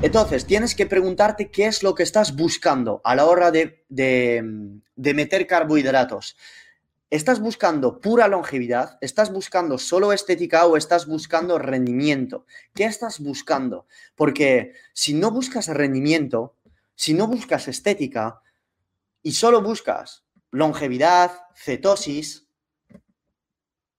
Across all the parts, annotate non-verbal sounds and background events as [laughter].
Entonces, tienes que preguntarte qué es lo que estás buscando a la hora de, de, de meter carbohidratos. ¿Estás buscando pura longevidad? ¿Estás buscando solo estética o estás buscando rendimiento? ¿Qué estás buscando? Porque si no buscas rendimiento, si no buscas estética y solo buscas longevidad, cetosis,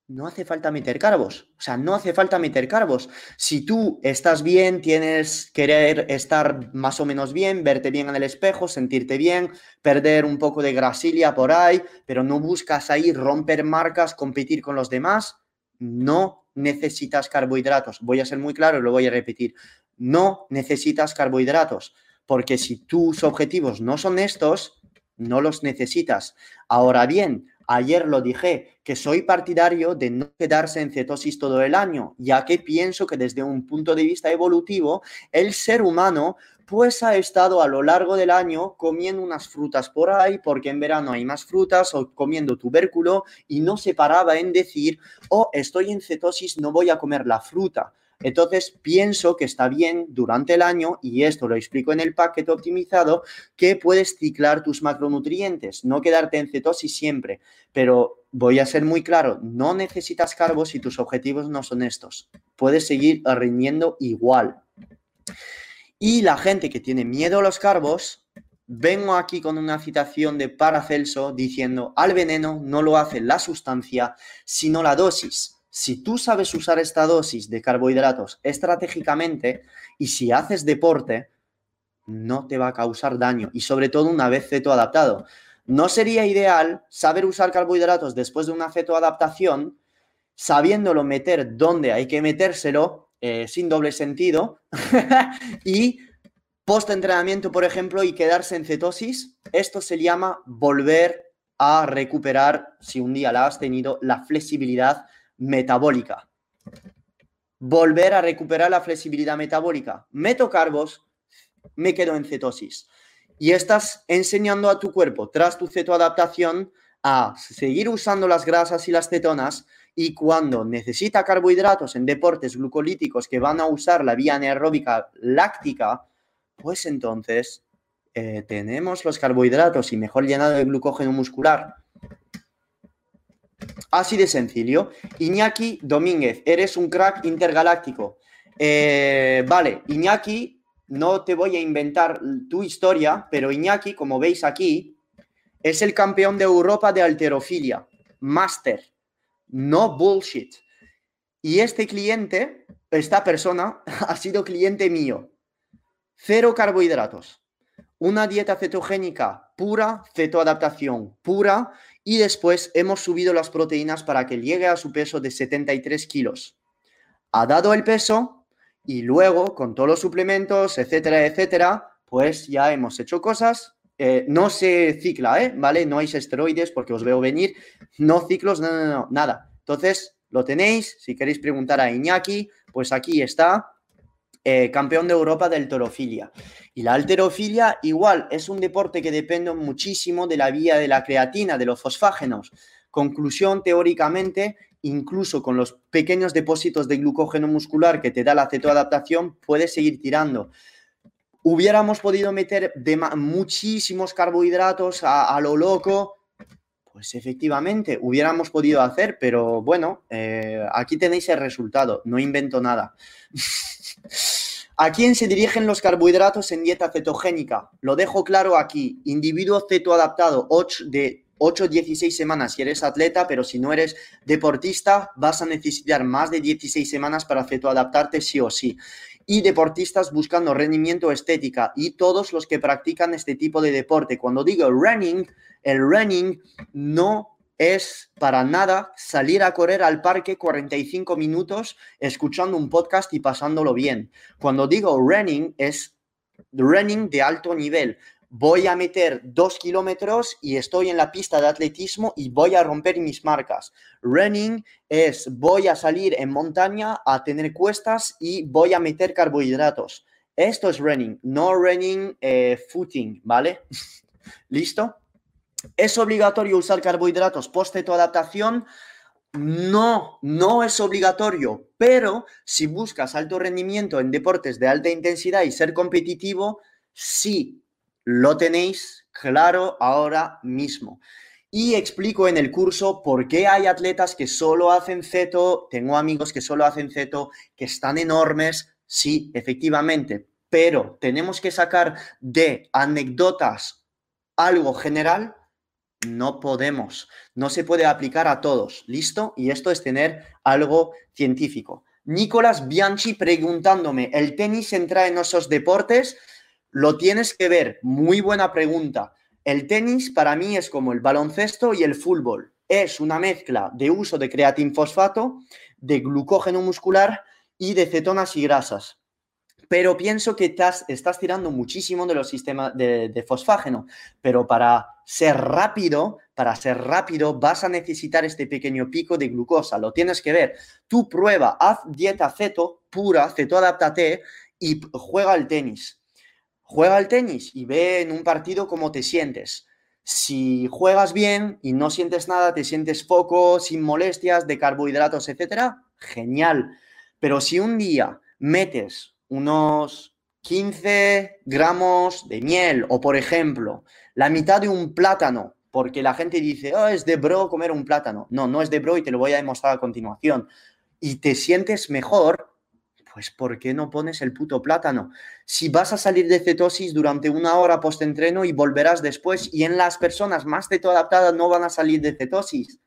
no hace falta meter carbos. O sea, no hace falta meter carbos. Si tú estás bien, tienes querer estar más o menos bien, verte bien en el espejo, sentirte bien, perder un poco de grasilia por ahí, pero no buscas ahí romper marcas, competir con los demás, no necesitas carbohidratos. Voy a ser muy claro y lo voy a repetir. No necesitas carbohidratos, porque si tus objetivos no son estos, no los necesitas. Ahora bien, Ayer lo dije, que soy partidario de no quedarse en cetosis todo el año, ya que pienso que desde un punto de vista evolutivo, el ser humano pues ha estado a lo largo del año comiendo unas frutas por ahí, porque en verano hay más frutas, o comiendo tubérculo, y no se paraba en decir, oh, estoy en cetosis, no voy a comer la fruta. Entonces, pienso que está bien durante el año, y esto lo explico en el paquete optimizado, que puedes ciclar tus macronutrientes, no quedarte en cetosis siempre. Pero voy a ser muy claro, no necesitas carbos si tus objetivos no son estos. Puedes seguir rindiendo igual. Y la gente que tiene miedo a los carbos, vengo aquí con una citación de Paracelso diciendo, al veneno no lo hace la sustancia, sino la dosis si tú sabes usar esta dosis de carbohidratos estratégicamente y si haces deporte, no te va a causar daño y sobre todo una vez cetoadaptado. No sería ideal saber usar carbohidratos después de una cetoadaptación, sabiéndolo meter donde hay que metérselo, eh, sin doble sentido, [laughs] y post-entrenamiento, por ejemplo, y quedarse en cetosis. Esto se llama volver a recuperar, si un día la has tenido, la flexibilidad metabólica. Volver a recuperar la flexibilidad metabólica. Meto carbos, me quedo en cetosis. Y estás enseñando a tu cuerpo, tras tu cetoadaptación, a seguir usando las grasas y las cetonas y cuando necesita carbohidratos en deportes glucolíticos que van a usar la vía anaeróbica láctica, pues entonces eh, tenemos los carbohidratos y mejor llenado de glucógeno muscular Así de sencillo. Iñaki Domínguez, eres un crack intergaláctico. Eh, vale, Iñaki, no te voy a inventar tu historia, pero Iñaki, como veis aquí, es el campeón de Europa de alterofilia. Master. No bullshit. Y este cliente, esta persona, [laughs] ha sido cliente mío. Cero carbohidratos. Una dieta cetogénica pura, cetoadaptación pura y después hemos subido las proteínas para que llegue a su peso de 73 kilos. Ha dado el peso y luego con todos los suplementos, etcétera, etcétera, pues ya hemos hecho cosas. Eh, no se cicla, ¿eh? ¿Vale? No hay esteroides porque os veo venir. No ciclos, no, no, no, nada. Entonces, lo tenéis. Si queréis preguntar a Iñaki, pues aquí está. Eh, campeón de Europa de alterofilia. Y la alterofilia igual es un deporte que depende muchísimo de la vía de la creatina, de los fosfágenos. Conclusión, teóricamente, incluso con los pequeños depósitos de glucógeno muscular que te da la cetoadaptación, puedes seguir tirando. Hubiéramos podido meter de muchísimos carbohidratos a, lo loco, pues efectivamente, hubiéramos podido hacer, pero bueno, eh, aquí tenéis el resultado, no invento nada. [laughs] ¿A quién se dirigen los carbohidratos en dieta cetogénica? Lo dejo claro aquí. Individuo cetoadaptado 8 de 8 16 semanas si eres atleta, pero si no eres deportista, vas a necesitar más de 16 semanas para cetoadaptarte sí o sí. Y deportistas buscando rendimiento estética y todos los que practican este tipo de deporte. Cuando digo running, el running no es para nada salir a correr al parque 45 minutos escuchando un podcast y pasándolo bien. Cuando digo running es running de alto nivel. Voy a meter dos kilómetros y estoy en la pista de atletismo y voy a romper mis marcas. Running es voy a salir en montaña a tener cuestas y voy a meter carbohidratos. Esto es running, no running eh, footing, ¿vale? [laughs] ¿Listo? ¿Es obligatorio usar carbohidratos post adaptación? No, no es obligatorio, pero si buscas alto rendimiento en deportes de alta intensidad y ser competitivo, sí, lo tenéis claro ahora mismo. Y explico en el curso por qué hay atletas que solo hacen ceto, tengo amigos que solo hacen ceto, que están enormes, sí, efectivamente, pero tenemos que sacar de anécdotas algo general no podemos, no se puede aplicar a todos, ¿listo? Y esto es tener algo científico. Nicolás Bianchi preguntándome, ¿el tenis entra en esos deportes? Lo tienes que ver, muy buena pregunta. El tenis para mí es como el baloncesto y el fútbol. Es una mezcla de uso de creatinfosfato, de glucógeno muscular y de cetonas y grasas pero pienso que estás, estás tirando muchísimo de los sistemas de, fosfágeno, pero para ser rápido, para ser rápido vas a necesitar este pequeño pico de glucosa, lo tienes que ver. Tú prueba, haz dieta ceto pura, ceto adáptate y juega al tenis. Juega al tenis y ve en un partido cómo te sientes. Si juegas bien y no sientes nada, te sientes poco, sin molestias, de carbohidratos, etcétera, genial. Pero si un día metes unos 15 gramos de miel o, por ejemplo, la mitad de un plátano, porque la gente dice, oh, es de bro comer un plátano. No, no es de bro y te lo voy a demostrar a continuación. Y te sientes mejor, pues ¿por qué no pones el puto plátano? Si vas a salir de cetosis durante una hora post-entreno y volverás después, y en las personas más cetoadaptadas no van a salir de cetosis.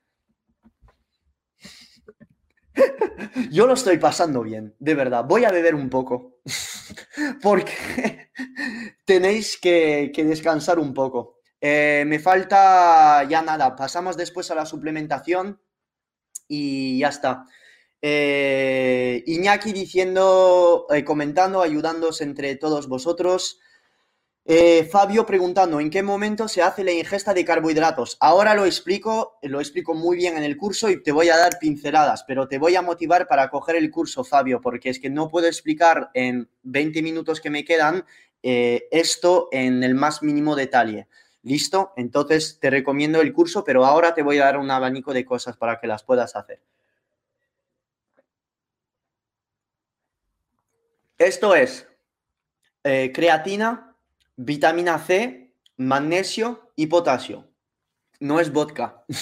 [laughs] Yo lo estoy pasando bien, de verdad. Voy a beber un poco. [laughs] Porque [laughs] tenéis que, descansar un poco. Eh, me falta ya nada. Pasamos después a la suplementación y ya está. Eh, Iñaki diciendo, eh, comentando, ayudándoos entre todos vosotros. Eh, Fabio preguntando, ¿en qué momento se hace la ingesta de carbohidratos? Ahora lo explico, lo explico muy bien en el curso y te voy a dar pinceladas, pero te voy a motivar para coger el curso, Fabio, porque es que no puedo explicar en 20 minutos que me quedan eh, esto en el más mínimo detalle. ¿Listo? Entonces te recomiendo el curso, pero ahora te voy a dar un abanico de cosas para que las puedas hacer. Esto es eh, creatina, vitamina C, magnesio y potasio. No es vodka. [laughs]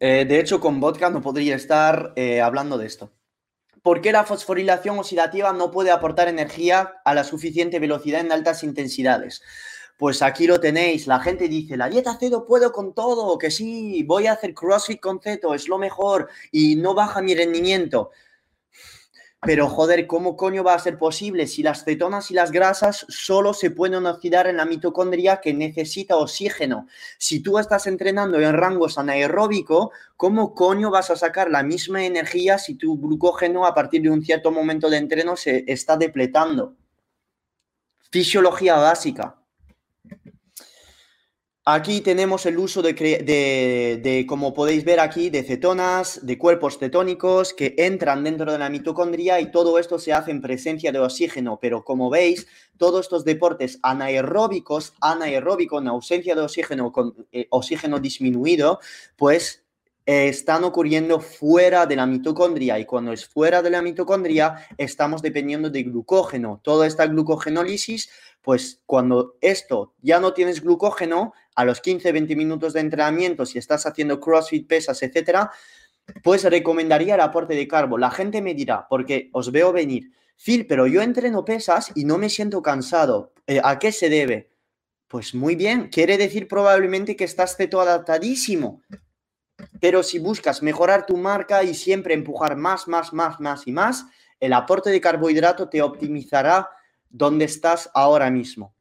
Eh, de hecho, con vodka no podría estar eh, hablando de esto. ¿Por qué la fosforilación oxidativa no puede aportar energía a la suficiente velocidad en altas intensidades? Pues aquí lo tenéis. La gente dice, la dieta cedo puedo con todo, que sí, voy a hacer CrossFit con ceto, es lo mejor y no baja mi rendimiento. Pero joder, ¿cómo coño va a ser posible si las cetonas y las grasas solo se pueden oxidar en la mitocondria que necesita oxígeno? Si tú estás entrenando en rangos anaeróbico, ¿cómo coño vas a sacar la misma energía si tu glucógeno a partir de un cierto momento de entreno se está depletando? Fisiología básica. Aquí tenemos el uso de, como podéis ver aquí, de cetonas, de cuerpos cetónicos que entran dentro de la mitocondria y todo esto se hace en presencia de oxígeno. Pero como veis, todos estos deportes anaeróbicos, anaeróbico en ausencia de oxígeno, con eh, oxígeno disminuido, pues eh, están ocurriendo fuera de la mitocondria y cuando es fuera de la mitocondria estamos dependiendo de glucógeno. Toda esta glucogenólisis, pues cuando esto ya no tienes glucógeno, a los 15-20 minutos de entrenamiento, si estás haciendo CrossFit, pesas, etcétera, pues recomendaría el aporte de carbo. La gente me dirá, porque os veo venir, Phil, pero yo entreno pesas y no me siento cansado. Eh, ¿A qué se debe? Pues muy bien, quiere decir probablemente que estás adaptadísimo. Pero si buscas mejorar tu marca y siempre empujar más, más, más, más y más, el aporte de carbohidrato te optimizará donde estás ahora mismo.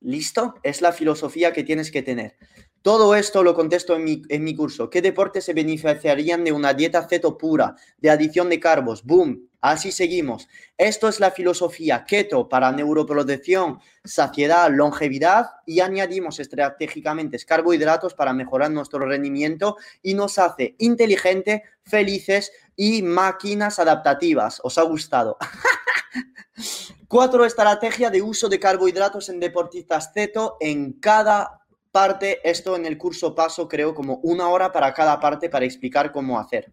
¿Listo? Es la filosofía que tienes que tener. Todo esto lo contesto en mi, en mi curso. ¿Qué deportes se beneficiarían de una dieta ceto pura, de adición de carbos? Boom. Así seguimos. Esto es la filosofía keto para neuroprotección, saciedad, longevidad y añadimos estratégicamente carbohidratos para mejorar nuestro rendimiento y nos hace inteligente, felices y máquinas adaptativas. ¿Os ha gustado? [laughs] Cuatro, estrategia de uso de carbohidratos en deportistas keto en cada parte. Esto en el curso paso creo como una hora para cada parte para explicar cómo hacer.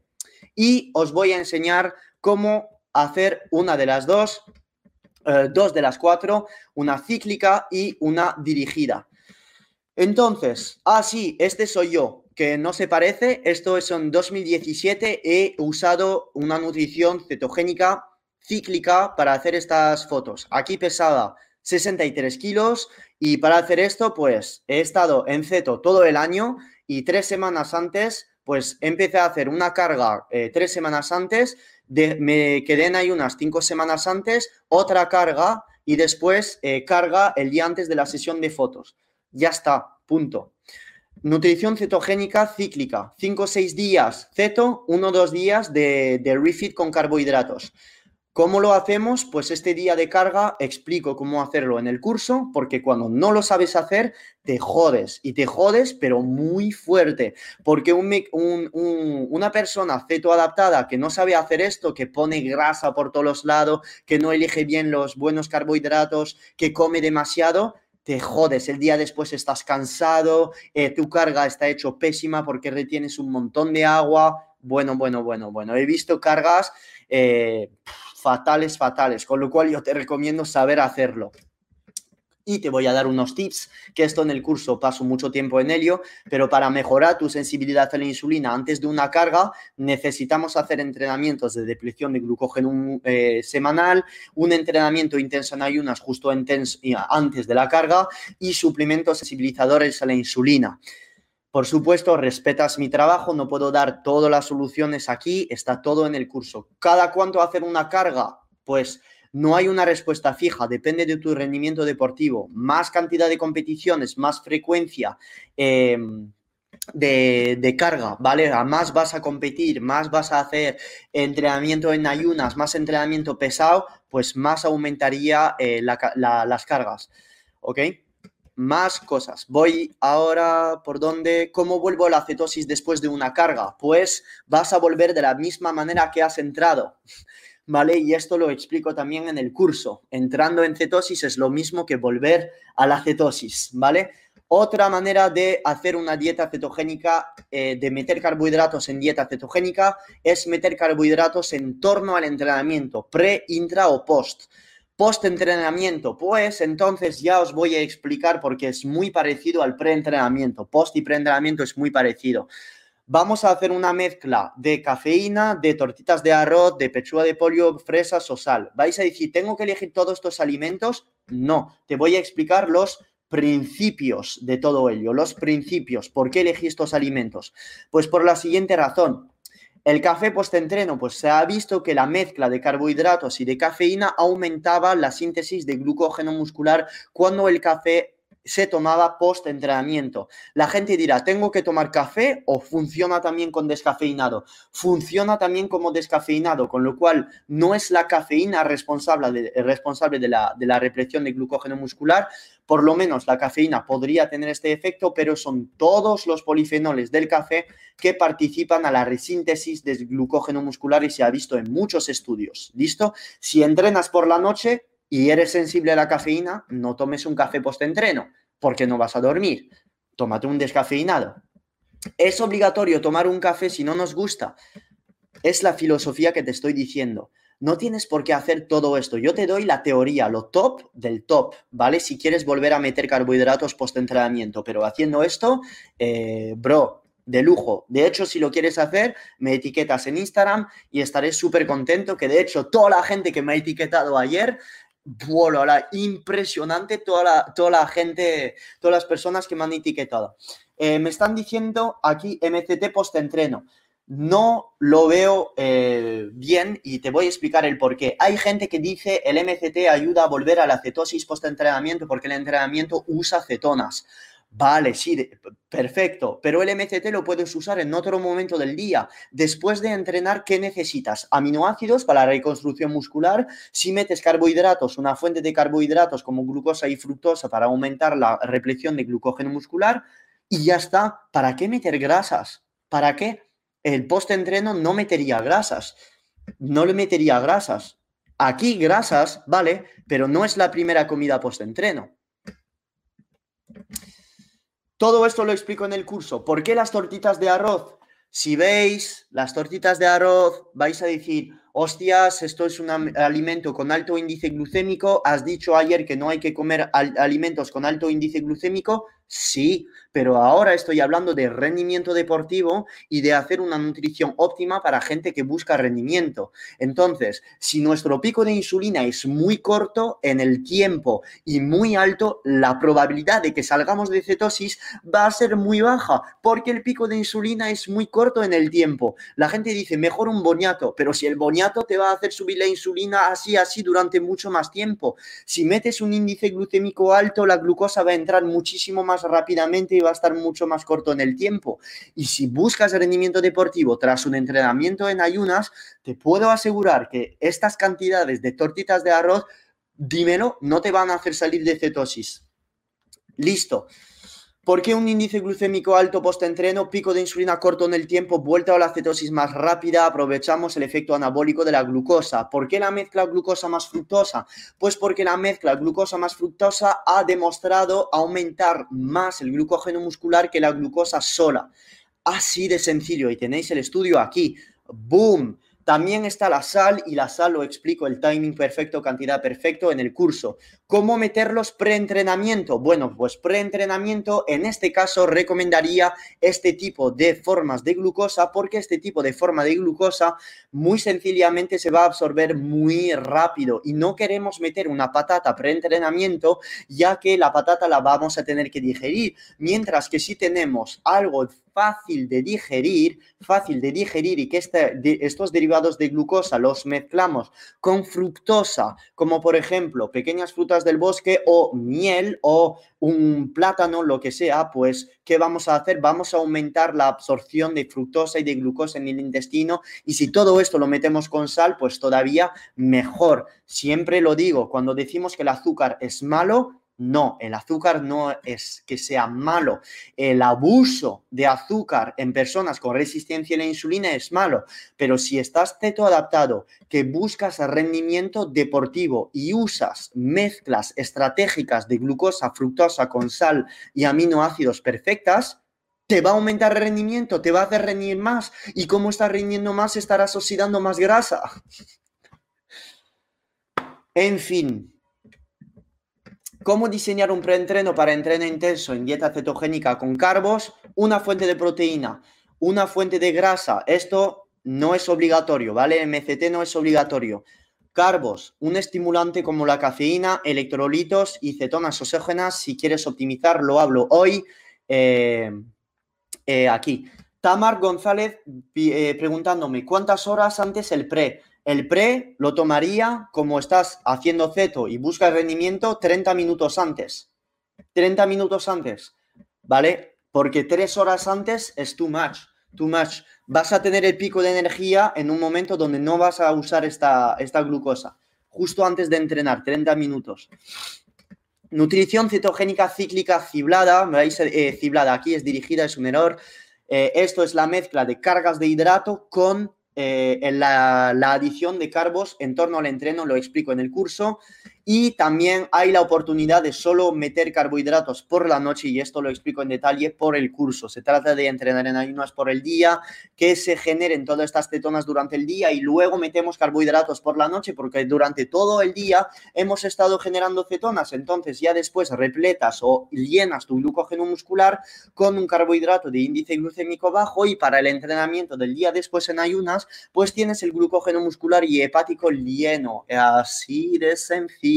Y os voy a enseñar cómo hacer una de las dos, eh, dos de las cuatro, una cíclica y una dirigida. Entonces, ah, sí, este soy yo, que no se parece. Esto es en 2017. He usado una nutrición cetogénica cíclica para hacer estas fotos. Aquí pesaba 63 kilos y para hacer esto, pues he estado en ceto todo el año y tres semanas antes, pues empecé a hacer una carga eh, tres semanas antes me quedé en ayunas cinco semanas antes, otra carga y después eh, carga el día antes de la sesión de fotos. Ya está, punto. Nutrición cetogénica cíclica, 5 o 6 días ceto, 1 o 2 días de, de refit con carbohidratos. ¿Cómo lo hacemos? Pues este día de carga explico cómo hacerlo en el curso, porque cuando no lo sabes hacer, te jodes y te jodes, pero muy fuerte, porque una persona ceto adaptada que no sabe hacer esto, que pone grasa por todos los lados, que no elige bien los buenos carbohidratos, que come demasiado, te jodes. El día después estás cansado, eh, tu carga está hecho pésima porque retienes un montón de agua. Bueno, bueno, bueno, bueno. He visto cargas. Eh, fatales, fatales, con lo cual yo te recomiendo saber hacerlo. Y te voy a dar unos tips, que esto en el curso paso mucho tiempo en ello, pero para mejorar tu sensibilidad a la insulina antes de una carga, necesitamos hacer entrenamientos de depleción de glucógeno eh, semanal, un entrenamiento intenso en ayunas justo antes de la carga y suplementos sensibilizadores a la insulina. Por supuesto, respetas mi trabajo, no puedo dar todas las soluciones aquí, está todo en el curso. ¿Cada cuánto hacer una carga? Pues no hay una respuesta fija, depende de tu rendimiento deportivo. Más cantidad de competiciones, más frecuencia em, de, carga, ¿vale? A más vas a competir, más vas a hacer entrenamiento en ayunas, más entrenamiento pesado, pues más aumentaría eh, las cargas, ¿ok? Más cosas. Voy ahora por dónde, ¿cómo vuelvo a la cetosis después de una carga? Pues vas a volver de la misma manera que has entrado, [laughs] ¿vale? Y esto lo explico también en el curso. Entrando en cetosis es lo mismo que volver a la cetosis, ¿vale? Otra manera de hacer una dieta cetogénica, eh, de meter carbohidratos en dieta cetogénica, es meter carbohidratos en torno al entrenamiento, pre, intra o post. Post-entrenamiento, pues entonces ya os voy a explicar porque es muy parecido al pre-entrenamiento. Post y pre-entrenamiento es muy parecido. Vamos a hacer una mezcla de cafeína, de tortitas de arroz, de pechuga de pollo, fresas o sal. Vais a decir, ¿tengo que elegir todos estos alimentos? No, te voy a explicar los principios de todo ello, los principios. ¿Por qué elegí estos alimentos? Pues por la siguiente razón. El café post-entreno, pues se ha visto que la mezcla de carbohidratos y de cafeína aumentaba la síntesis de glucógeno muscular cuando el café se tomaba post-entrenamiento. La gente dirá, ¿tengo que tomar café o funciona también con descafeinado? Funciona también como descafeinado, con lo cual no es la cafeína responsable de, de, la, la represión de glucógeno muscular, por lo menos la cafeína podría tener este efecto, pero son todos los polifenoles del café que participan a la resíntesis del glucógeno muscular y se ha visto en muchos estudios. ¿Listo? Si entrenas por la noche, y eres sensible a la cafeína, no tomes un café post-entreno, porque no vas a dormir. Tómate un descafeinado. Es obligatorio tomar un café si no nos gusta. Es la filosofía que te estoy diciendo. No tienes por qué hacer todo esto. Yo te doy la teoría, lo top del top, ¿vale? Si quieres volver a meter carbohidratos post-entrenamiento, pero haciendo esto, eh, bro, de lujo. De hecho, si lo quieres hacer, me etiquetas en Instagram y estaré súper contento, que de hecho toda la gente que me ha etiquetado ayer la impresionante toda la, toda la gente, todas las personas que me han etiquetado. Eh, me están diciendo aquí MCT post-entreno. No lo veo eh, bien y te voy a explicar el por qué. Hay gente que dice el MCT ayuda a volver a la cetosis post-entrenamiento porque el entrenamiento usa cetonas. Vale, sí, perfecto, pero el MCT lo puedes usar en otro momento del día. Después de entrenar, ¿qué necesitas? Aminoácidos para la reconstrucción muscular. Si metes carbohidratos, una fuente de carbohidratos como glucosa y fructosa para aumentar la repleción de glucógeno muscular. Y ya está. ¿Para qué meter grasas? ¿Para qué? El post-entreno no metería grasas. No le metería grasas. Aquí grasas, vale, pero no es la primera comida post-entreno. Todo esto lo explico en el curso. ¿Por qué las tortitas de arroz? Si veis las tortitas de arroz, vais a decir, hostias, esto es un alimento con alto índice glucémico. Has dicho ayer que no hay que comer alimentos con alto índice glucémico. Sí, pero ahora estoy hablando de rendimiento deportivo y de hacer una nutrición óptima para gente que busca rendimiento. Entonces, si nuestro pico de insulina es muy corto en el tiempo y muy alto, la probabilidad de que salgamos de cetosis va a ser muy baja porque el pico de insulina es muy corto en el tiempo. La gente dice, mejor un boniato, pero si el boniato te va a hacer subir la insulina así, así durante mucho más tiempo. Si metes un índice glucémico alto, la glucosa va a entrar muchísimo más rápidamente y va a estar mucho más corto en el tiempo. Y si buscas rendimiento deportivo tras un entrenamiento en ayunas, te puedo asegurar que estas cantidades de tortitas de arroz, dímelo, no te van a hacer salir de cetosis. Listo. ¿Por qué un índice glucémico alto post-entreno, pico de insulina corto en el tiempo, vuelta a la cetosis más rápida? Aprovechamos el efecto anabólico de la glucosa. ¿Por qué la mezcla glucosa más fructosa? Pues porque la mezcla glucosa más fructosa ha demostrado aumentar más el glucógeno muscular que la glucosa sola. Así de sencillo. Y tenéis el estudio aquí. ¡Boom! También está la sal y la sal lo explico, el timing perfecto, cantidad perfecto en el curso. ¿Cómo meterlos preentrenamiento? Bueno, pues preentrenamiento en este caso recomendaría este tipo de formas de glucosa porque este tipo de forma de glucosa muy sencillamente se va a absorber muy rápido y no queremos meter una patata preentrenamiento ya que la patata la vamos a tener que digerir, mientras que si tenemos algo fácil de digerir, fácil de digerir y que este, estos derivados de glucosa los mezclamos con fructosa, como por ejemplo pequeñas frutas del bosque o miel o un plátano, lo que sea, pues ¿qué vamos a hacer? Vamos a aumentar la absorción de fructosa y de glucosa en el intestino y si todo esto lo metemos con sal, pues todavía mejor. Siempre lo digo, cuando decimos que el azúcar es malo, no, el azúcar no es que sea malo. El abuso de azúcar en personas con resistencia a la insulina es malo. Pero si estás adaptado, que buscas rendimiento deportivo y usas mezclas estratégicas de glucosa, fructosa con sal y aminoácidos perfectas, te va a aumentar el rendimiento, te va a hacer rendir más. Y como estás rindiendo más, estarás oxidando más grasa. En fin, cómo diseñar un preentreno para entreno intenso en dieta cetogénica con carbos, una fuente de proteína, una fuente de grasa. Esto no es obligatorio, ¿vale? MCT no es obligatorio. Carbos, un estimulante como la cafeína, electrolitos y cetonas oxígenas. Si quieres optimizar, lo hablo hoy eh, eh, aquí. Tamar González eh, preguntándome, ¿cuántas horas antes el pre? El pre lo tomaría como estás haciendo ceto y buscas rendimiento 30 minutos antes. 30 minutos antes, ¿vale? Porque tres horas antes es too much, too much. Vas a tener el pico de energía en un momento donde no vas a usar esta, esta glucosa. Justo antes de entrenar, 30 minutos. Nutrición cetogénica cíclica ciblada, veis eh, ciblada aquí es dirigida, es un error. Eh, esto es la mezcla de cargas de hidrato con eh, en la, adición de carbos en torno al entreno, lo explico en el curso. Y también hay la oportunidad de solo meter carbohidratos por la noche, y esto lo explico en detalle por el curso. Se trata de entrenar en ayunas por el día, que se generen todas estas cetonas durante el día y luego metemos carbohidratos por la noche, porque durante todo el día hemos estado generando cetonas. Entonces, ya después repletas o llenas tu glucógeno muscular con un carbohidrato de índice glucémico bajo, y para el entrenamiento del día después en ayunas, pues tienes el glucógeno muscular y hepático lleno. Así de sencillo.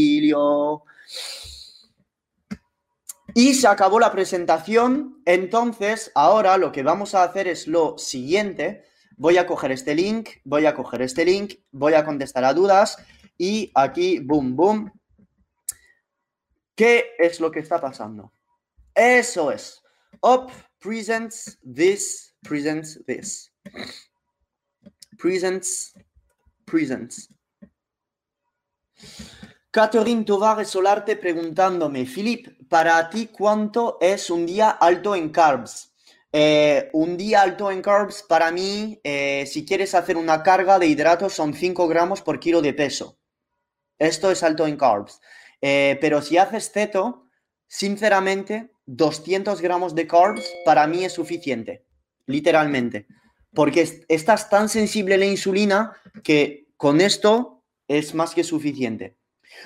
Y se acabó la presentación. Entonces, ahora lo que vamos a hacer es lo siguiente. Voy a coger este link, voy a coger este link, voy a contestar a dudas y aquí, boom, boom. ¿Qué es lo que está pasando? Eso es. Up presents this, presents this. Presents, presents. Catherine Tovar Solarte preguntándome, Philip, para ti, ¿cuánto es un día alto en carbs? Eh, un día alto en carbs, para mí, eh, si quieres hacer una carga de hidratos, son 5 gramos por kilo de peso. Esto es alto en carbs. Eh, pero si haces ceto, sinceramente, 200 gramos de carbs para mí es suficiente, literalmente. Porque estás tan sensible a la insulina que con esto es más que suficiente.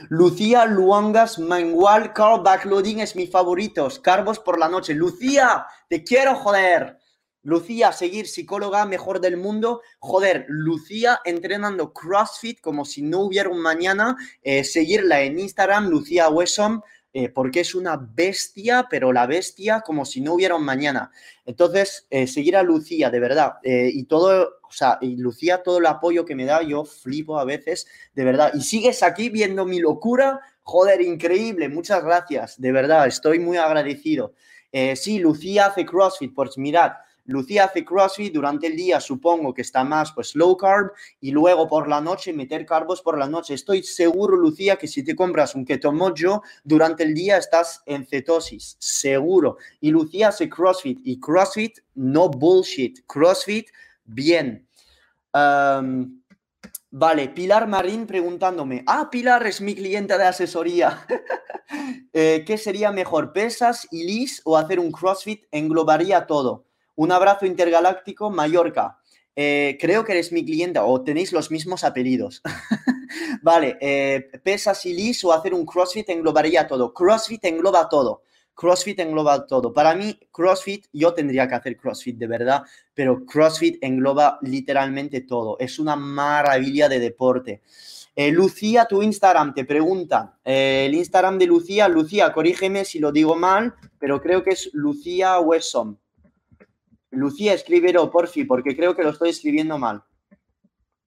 Lucía Luangas Mangual Carb Backloading es mi favorito. Carbos por la noche. Lucía, te quiero joder. Lucía, seguir psicóloga mejor del mundo. Joder, Lucía entrenando CrossFit como si no hubiera un mañana. Eh, seguirla en Instagram, Lucía Wesson. Eh, porque es una bestia, pero la bestia como si no hubiera un mañana. Entonces, eh, seguir a Lucía, de verdad, eh, y todo, o sea, y Lucía, todo el apoyo que me da, yo flipo a veces, de verdad. Y sigues aquí viendo mi locura, joder, increíble, muchas gracias, de verdad, estoy muy agradecido. sí, Lucía hace CrossFit, pues mirad, Lucía hace CrossFit durante el día, supongo que está más pues low carb y luego por la noche meter carbos por la noche. Estoy seguro, Lucía, que si te compras un keto mojo durante el día estás en cetosis, seguro. Y Lucía hace CrossFit y CrossFit no bullshit, CrossFit bien. Vale, Pilar Marín preguntándome, ah, Pilar es mi cliente de asesoría. [laughs] Eh, ¿Qué sería mejor, pesas y lis o hacer un CrossFit? Englobaría todo. Un abrazo intergaláctico, Mallorca. Eh, creo que eres mi cliente o tenéis los mismos apellidos. [laughs] vale, eh, pesas y lis o hacer un CrossFit englobaría todo. CrossFit engloba todo. CrossFit engloba todo. Para mí, CrossFit, yo tendría que hacer CrossFit de verdad, pero CrossFit engloba literalmente todo. Es una maravilla de deporte. Eh, Lucía, tu Instagram te pregunta. el Instagram de Lucía, Lucía, corrígeme si lo digo mal, pero creo que es Lucía Wesson. Lucía, escríbelo, porfi, porque creo que lo estoy escribiendo mal.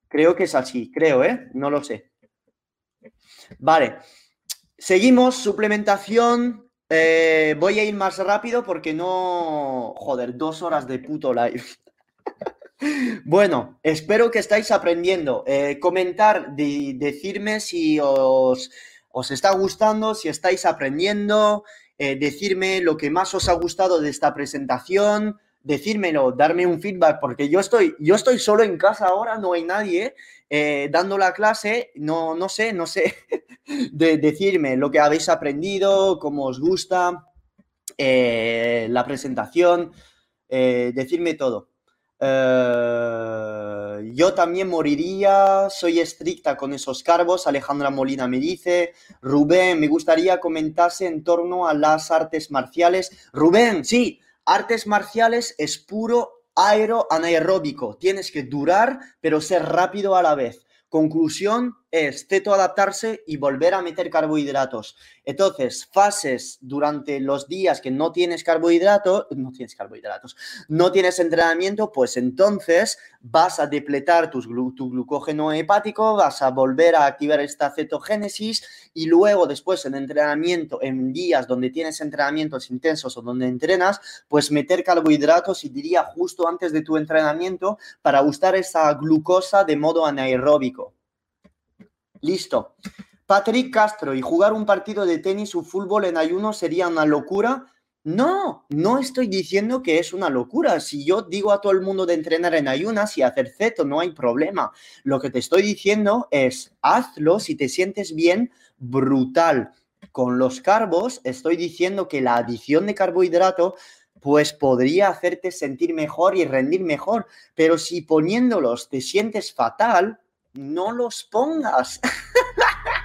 Creo que es así, creo, ¿eh? No lo sé. Vale. Seguimos, suplementación. Eh, voy a ir más rápido porque no... Joder, dos horas de puto live. [laughs] bueno, espero que estáis aprendiendo. Eh, comentar, decirme si os, os, está gustando, si estáis aprendiendo, eh, decirme lo que más os ha gustado de esta presentación decírmelo, darme un feedback, porque yo estoy, yo estoy solo en casa ahora, no hay nadie eh, dando la clase, no, no sé, no sé, [laughs] de decirme lo que habéis aprendido, cómo os gusta, eh, la presentación, eh, decirme todo. yo también moriría, soy estricta con esos cargos, Alejandra Molina me dice, Rubén, me gustaría comentarse en torno a las artes marciales. Rubén, sí, Artes marciales es puro aero anaeróbico. Tienes que durar, pero ser rápido a la vez. Conclusión es teto adaptarse y volver a meter carbohidratos. Entonces, fases durante los días que no tienes carbohidratos, no tienes carbohidratos, no tienes entrenamiento, pues entonces vas a depletar tu glucógeno hepático, vas a volver a activar esta cetogénesis y luego después en entrenamiento, en días donde tienes entrenamientos intensos o donde entrenas, pues meter carbohidratos y diría justo antes de tu entrenamiento para usar esa glucosa de modo anaeróbico. Listo. Patrick Castro, ¿y jugar un partido de tenis o fútbol en ayuno sería una locura? No, no estoy diciendo que es una locura. Si yo digo a todo el mundo de entrenar en ayunas y hacer ceto, no hay problema. Lo que te estoy diciendo es, hazlo si te sientes bien, brutal. Con los carbos, estoy diciendo que la adición de carbohidrato pues podría hacerte sentir mejor y rendir mejor. Pero si poniéndolos te sientes fatal, no los pongas. [laughs]